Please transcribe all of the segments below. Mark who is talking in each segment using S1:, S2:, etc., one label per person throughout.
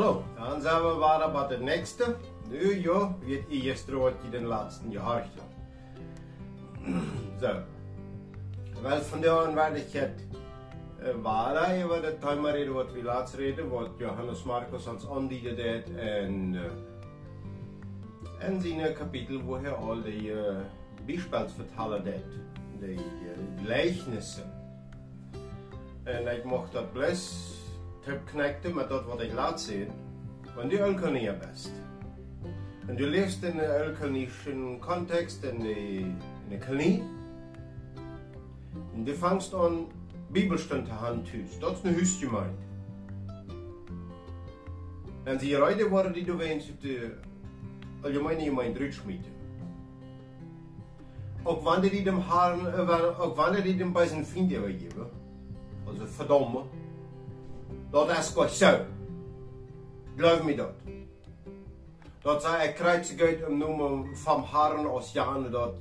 S1: Hallo, dan zijn we waren bij de nächste. Nu, ja, wird wat je den laatste jaar Zo. Wel, vandaag werd ik het waar over het thema reden wat we laatst reden, wat Johannes Markus ons aandiende deed en, uh, en zijn kapitel waar hij al die uh, bijspelsvertalen deed, die uh, gelijkenissen. En ik mocht dat best knekte met dat wat ik laat zien, want die kan niet best. En du leeft in een elkanischen context in de, in knie. En du fangst an Bibelstund te hand thuis. Dat is een huisgemeinde. En die rijden worden die du wens op de algemene gemeinde uitschmieden. Ook wanneer die dem haren, ook wanneer die dem bij zijn vrienden geven. Also verdomme. Dat is gewoon zo. Geloof me dat. Dat zij ik uit om noemen van haren als jaren dat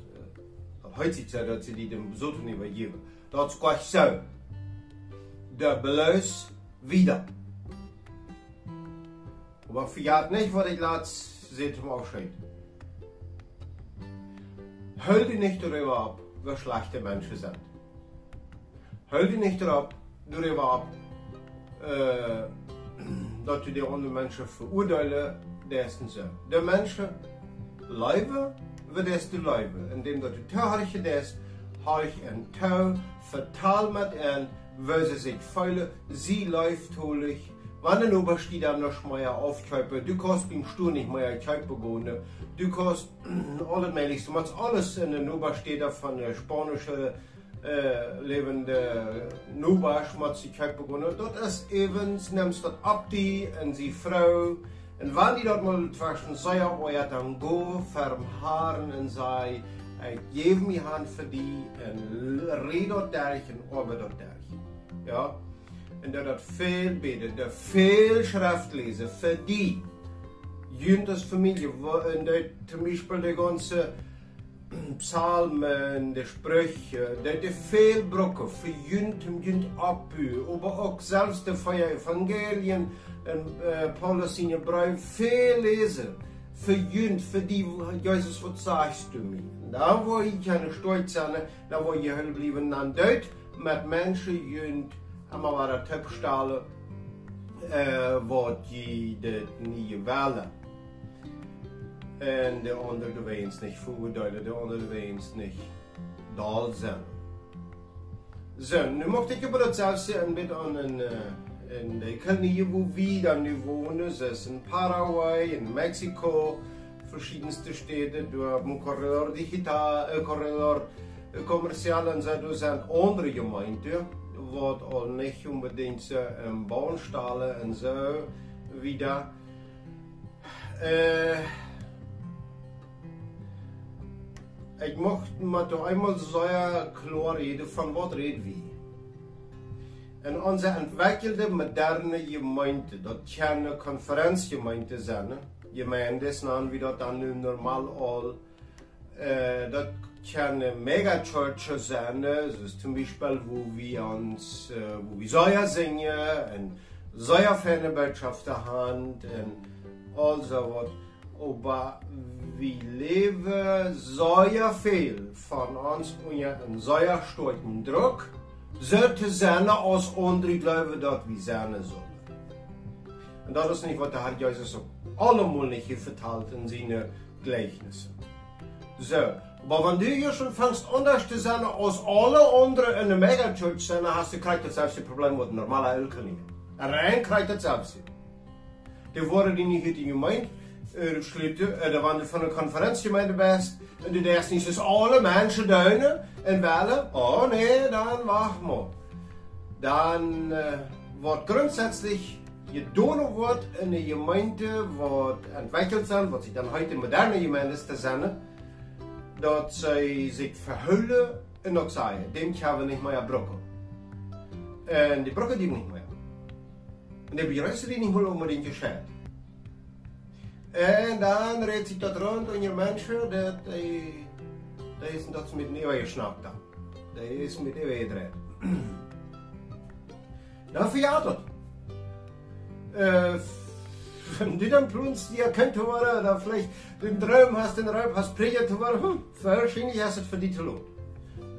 S1: dat heutzutage zo dat ze die dem bezoeken niet meer geven. Dat is zo. De beluis wieder. Aber verjagt nicht, was ich laatst seht im Aufschritt. Hör dich nicht darüber ab, wer schlechte Menschen sind. Hör dich nicht darüber ab, dass du die anderen Menschen verurteilen, dessen so. De Menschen leben, wie das du leben. Indem du töricht ist, habe ich ein Tau vertal mit ihnen, weil sie sich fühlen, sie läuft holig. Wann ein Oberstieg dann noch mal aufkaufen, du kannst beim Stuhl nicht mehr gehen. Du kannst alles mögliche, du alles in den Oberstieg von der spanischen äh, lebende Nuba schmutz die kaufen gehen. Dort ist eben, nimmst das ab die und sie Frau. Und wenn die dort mal zwischen sei, wo er dann go, ferm Haaren und sei, ich gebe mir Hand für die und rede dort durch und arbeite dort durch. Ja? En dat dat veel bidden, dat veel schrift lezen voor die. Junt als familie, en dat Beispiel die ganze Psalmen, die Sprüche, dat er veel brokken voor junt junt abbu, aber ook zelfs de van Evangelien en uh, Paulus in Brief veel lezen. Für junt, für die, Jesus, was sagst du mir? Da wo ich keine Stolz sein, da wo ich halt blieben an dort, mit Menschen junt, allemaal waren tupstalen uh, wat je de nieuwe wählen. En de andere de weens niet voordelen, de andere de weens niet dal zijn. Zo, nu mocht ik über das selbst ein bisschen an in, in der Knie, wo wir nu wohnen. Das ist in Paraguay, in Mexiko, verschiedenste Städte, durch ein Korridor digital, äh, Korridor äh, kommerziell und so, das sind andere Gemeinden wat al niet unbedingt so im Baumstalle und so wieder. Äh, ich möchte doch einmal sehr klar reden, von was reden wir. In onze ontwikkelde moderne gemeente, dat kan conferentiegemeente zijn, gemeentes nou wie dat dan nu normaal al, uh, dat keine Megachurches sein, das ist zum Beispiel, wo wir uns, äh, wo wir Säuer singen, und Säuerfanebotschafter haben, und all so was. Aber wir leben sehr viel von uns unter einem sehr starken Druck, sollte sein, als andere glauben, dass wir sein sollen. Und das ist nicht, was der Herr Jesus so allemal nicht verteilt in seinen Gleichnissen. So, aber wenn du hier schon fängst anders zu sein als alle anderen in der Megachurch sind, hast du gleich dasselbe Problem mit normalen Eltern. Rein kriegt dasselbe. Die worden die niet in gemeente uh, sluiten, uh, wanneer van een conferentiegemeente best, en du denkst niet, dus alle mensen duinen en wellen, oh nee, dann wacht mal. Dann uh, wordt grundsätzlich gedonen wordt in een gemeente, wat ontwikkeld zijn, wat zich dan heute moderne gemeentes te zijn, dat zij zich verhullen in dat zij, dem hebben we niet meer brokken. En die brokken die niet meer. En die bereizen die niet meer unbedingt gescheit. En dan redt zich dat rond in je mensen dat die, die is dat met nieuwe geschnapt dan. Die is met nieuwe gedreid. Dan verjaart het. Uh, Wenn du dann plötzlich die erkannt worden, oder vielleicht den Traum hast, den Raub hast, predigt worden, hm, wahrscheinlich hast du es für die zu lohnt.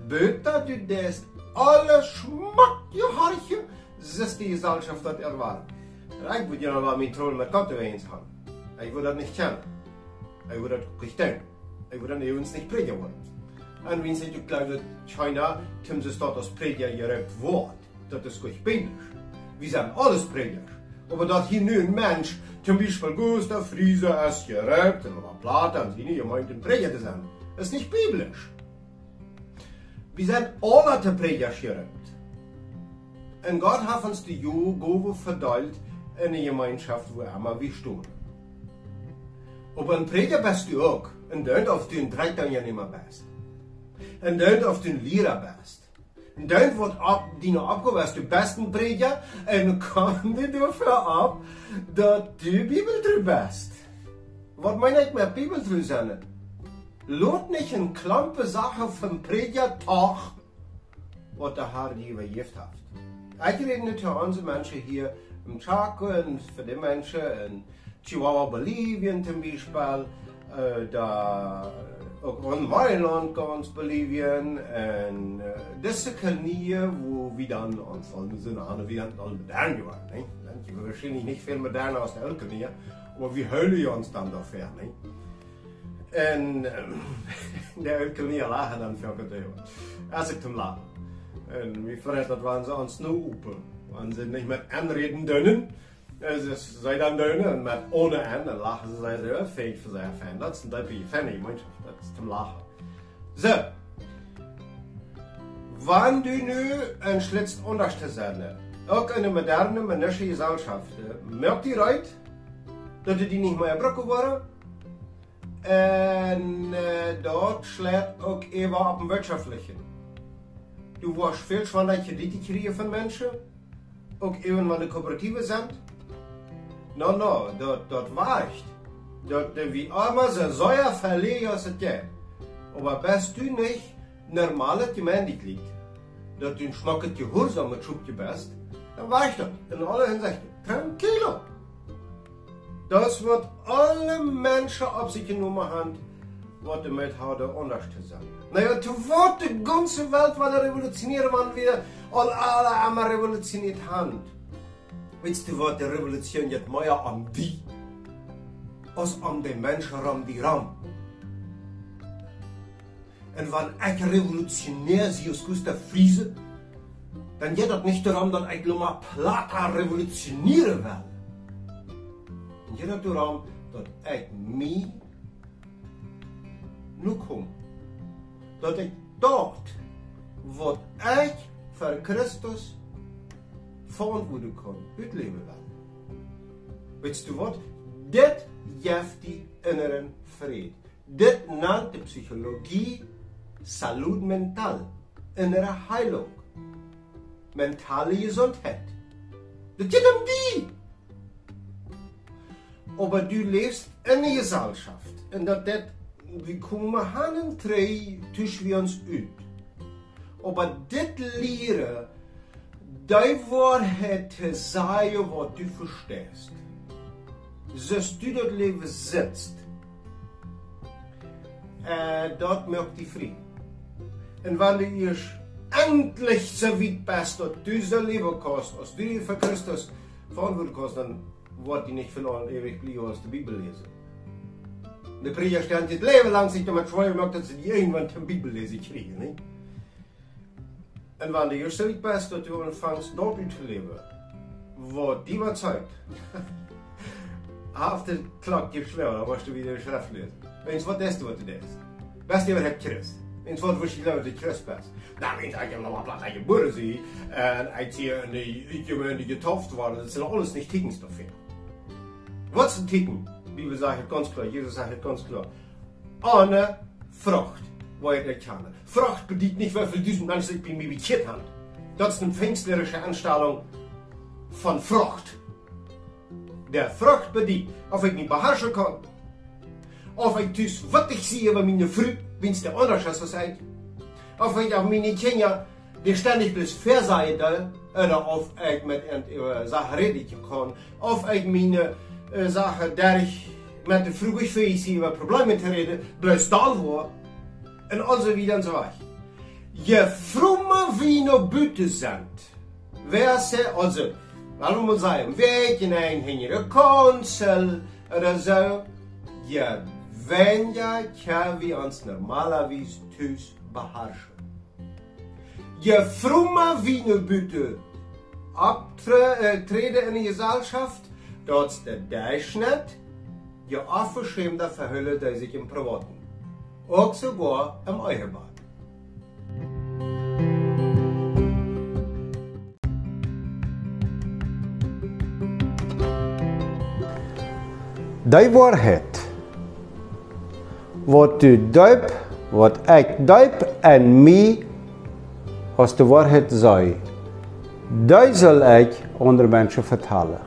S1: Böter du das alle Schmack, je hartje, zes die Gesellschaft dat erwarten. Ik moet je nog wel mijn troon met Gott eens haben. Ich würde das nicht. Ich würde das nicht denken. Ich würde dann uns nicht predigen wollen. Und wenn sie glaubt, China, sie dort das Prediger gerückt Wort, das ist gut biblisch. Wir sind alles Prediger. Aber dass hier nur ein Mensch, zum Beispiel Gustav Friese, ist gerückt, oder Platon, und sie nicht gemeint, ein Prediger zu sein, ist nicht biblisch. Wir sind alle te Prediger gerückt. Und Gott hat uns die Jugend verteilt in eine Gemeinschaft, wo immer wir stehen. Prediger bist du auch. En duid of du een drijftuinjanemer bist. En duid of du ein Lehrer bist. En duid wordt op, die nog opgewezen, du bist ein Prediger. En kom je dafür ab, dat du Bibeltreu bist. Wat meine ich mit Bibeltreu sein? Lohnt nicht eine klampe Sache vom Prediger Tag, was der Herr dir vergift hat. Ich rede nicht für unsere Menschen hier im Chaco und für die Menschen in Chihuahua, Bolivien zum Beispiel, äh, da ook in Mailand ganz Bolivien en uh, diese Knie, wo wir dann uns alle sind, alle wir alle modern geworden, ne? Dann wir wahrscheinlich nicht viel moderner als der Elkenie, aber wir hören uns dann dafür, ne? En um, der Elkenie lachen dann für gedauert. Als ich zum Lachen. En wie verrät, dat waren sie uns nur open. Waren sie nicht mit anreden dürfen. Ze zij dan doen en met ohne en, dan lachen ze zij zo fake voor zijn fan. Dat is een type funny, manche, dat is te lachen. Zo. Wann du nu een schlitzt onderste ook in de moderne mennesche Gesellschaft, merkt die uit dat die niet meer gebroken worden. En uh, dort schlägt ook even op een wirtschaftlichen. Du wirst viel schwanger Kredite kriegen von Menschen, auch eben, wenn die Kooperative sind. No, no, dat, dat weicht. Dat de wie immer so säuer verlegen als het geht. Aber bist du nicht normale Gemeindeglied, dass du ein schmacket Gehorsam mit Schubje bist, dann weicht das in aller Hinsicht. Tranquilo. Das wird alle Menschen auf sich genommen haben, was damit hat anders zu sagen. Naja, du wird die ganze Welt, revolutionieren, wann wir alle einmal revolutioniert haben. Weet du wat, de revolutie het meer aan die, als aan de mensen ram die ram. En wanneer ik revolutionair zie als Gustav Friese, dan gaat dat niet erom dat ik maar plata revolutioneren wil. Dan gaat het erom dat ik mij nu kom. Dat ik dat wat ik voor Christus verantwoorden kan uitleven wel. Weet je wat? Dit geeft die innere vrede. Dit nennt de psychologie salut mental, innere Heilung, mentale Gesundheit. Das geht um die. Aber du lebst in einer Gesellschaft, in der das, wir kommen haben drei zwischen wir uns uit. Aber dit leren, die Wahrheit zeggen wat du verstehst. Zoals du dat leven sitzt, äh, dort merkt die Frieden. Und wenn du erst endlich so weit bist, dass du so leben kannst, als du für Christus verantwortlich kannst, dann wird die nicht verloren ewig bleiben, als die Bibel lesen. Der Prediger stand das Leben lang sich damit freuen, dass sie irgendwann die Bibel lesen kriegen. Nicht? En wanneer je zoiets best dat je ontvangt dort te leven, wordt die wat Zeit. Der Klack gibst schwer, musst du wieder Schrift lesen. Wenn's was ist, was du denkst. Best je hebt Christ. Wenn's wat was je gelooft dat Christ best. Nou, wenn's ik nog een plaats geboren zie, en ik zie in die Gemeinde getauft worden, das sind alles nicht Tickens dafür. Was ein Ticken? Die Bibel sagt ganz klar, Jesus sagt ganz klar. Ohne Frucht dat kan. Vracht bedient niet hoeveel duizend mensen ik me bekend heb. Dat is een pfingstlerische aanstelling van Frucht. Der Frucht bedient, of ik niet beherrschen kan. Of ik dus wat ik zie bij mijn vrouw, wenn es der ist als Of ik auf meine Kinder, die ständig bloß verseiden, oder auf ich mit einer Sache reden kann. Of ich meine uh, zeggen, dat ik met de vroege feestje wat problemen te reden, blijf staan voor. Also en zo weg. Je nog buiten zijn. Wer ze, also, laten we maar zeggen, weet je een hingere kansel, oder zo. Je ja, kan we ons normalerweise thuis beherrschen. Je frumme wie nog buiten abtreden in de Gesellschaft, dat is de Durchschnitt, je afgeschämte verhullen die sich im Privaten. Auch sogar im Ehepaar.
S2: Die waarheid, wat u duip, wat ik duip en mij als de waarheid zei, die zal ik onder mensen vertellen.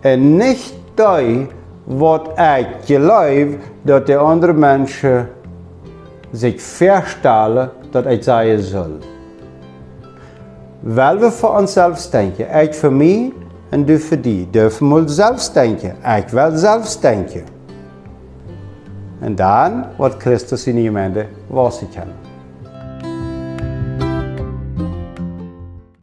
S2: En niet die wat ik geloof dat de andere mensen zich verstellen dat ik zeggen zal. Wel we voor onszelf denken, ik voor mij en du voor die. Dürfen we zelf denken, ik wil zelf denken. En dan wordt Christus in gemeente was ik.